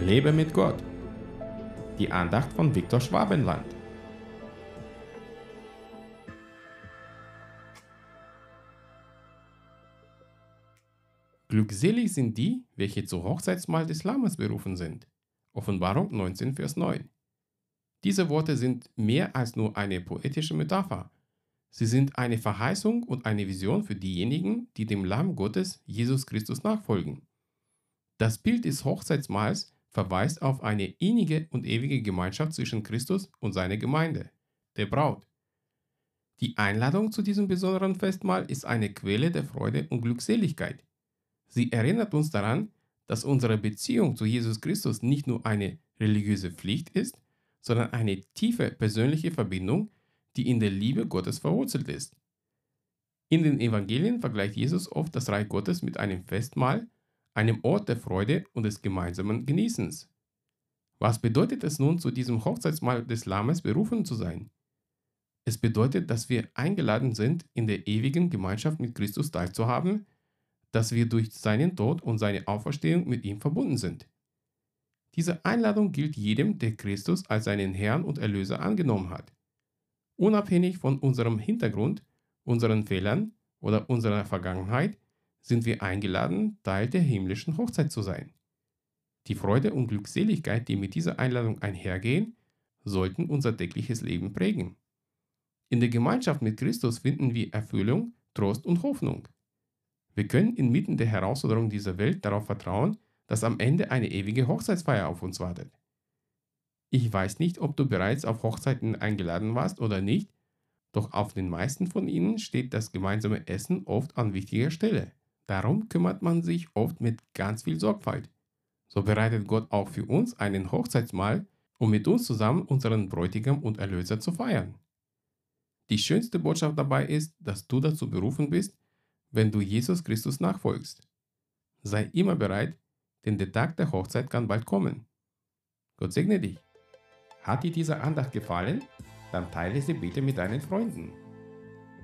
Lebe mit Gott. Die Andacht von Viktor Schwabenland. Glückselig sind die, welche zur Hochzeitsmahl des Lammes berufen sind. Offenbarung 19, Vers 9. Diese Worte sind mehr als nur eine poetische Metapher. Sie sind eine Verheißung und eine Vision für diejenigen, die dem Lamm Gottes, Jesus Christus, nachfolgen. Das Bild des Hochzeitsmahls verweist auf eine innige und ewige Gemeinschaft zwischen Christus und seiner Gemeinde, der Braut. Die Einladung zu diesem besonderen Festmahl ist eine Quelle der Freude und Glückseligkeit. Sie erinnert uns daran, dass unsere Beziehung zu Jesus Christus nicht nur eine religiöse Pflicht ist, sondern eine tiefe persönliche Verbindung, die in der Liebe Gottes verwurzelt ist. In den Evangelien vergleicht Jesus oft das Reich Gottes mit einem Festmahl, einem Ort der Freude und des gemeinsamen Genießens. Was bedeutet es nun, zu diesem Hochzeitsmahl des Lammes berufen zu sein? Es bedeutet, dass wir eingeladen sind, in der ewigen Gemeinschaft mit Christus teilzuhaben, dass wir durch seinen Tod und seine Auferstehung mit ihm verbunden sind. Diese Einladung gilt jedem, der Christus als seinen Herrn und Erlöser angenommen hat. Unabhängig von unserem Hintergrund, unseren Fehlern oder unserer Vergangenheit sind wir eingeladen, Teil der himmlischen Hochzeit zu sein. Die Freude und Glückseligkeit, die mit dieser Einladung einhergehen, sollten unser tägliches Leben prägen. In der Gemeinschaft mit Christus finden wir Erfüllung, Trost und Hoffnung. Wir können inmitten der Herausforderungen dieser Welt darauf vertrauen, dass am Ende eine ewige Hochzeitsfeier auf uns wartet. Ich weiß nicht, ob du bereits auf Hochzeiten eingeladen warst oder nicht, doch auf den meisten von ihnen steht das gemeinsame Essen oft an wichtiger Stelle. Darum kümmert man sich oft mit ganz viel Sorgfalt. So bereitet Gott auch für uns einen Hochzeitsmahl, um mit uns zusammen unseren Bräutigam und Erlöser zu feiern. Die schönste Botschaft dabei ist, dass du dazu berufen bist, wenn du Jesus Christus nachfolgst. Sei immer bereit, denn der Tag der Hochzeit kann bald kommen. Gott segne dich. Hat dir diese Andacht gefallen? Dann teile sie bitte mit deinen Freunden.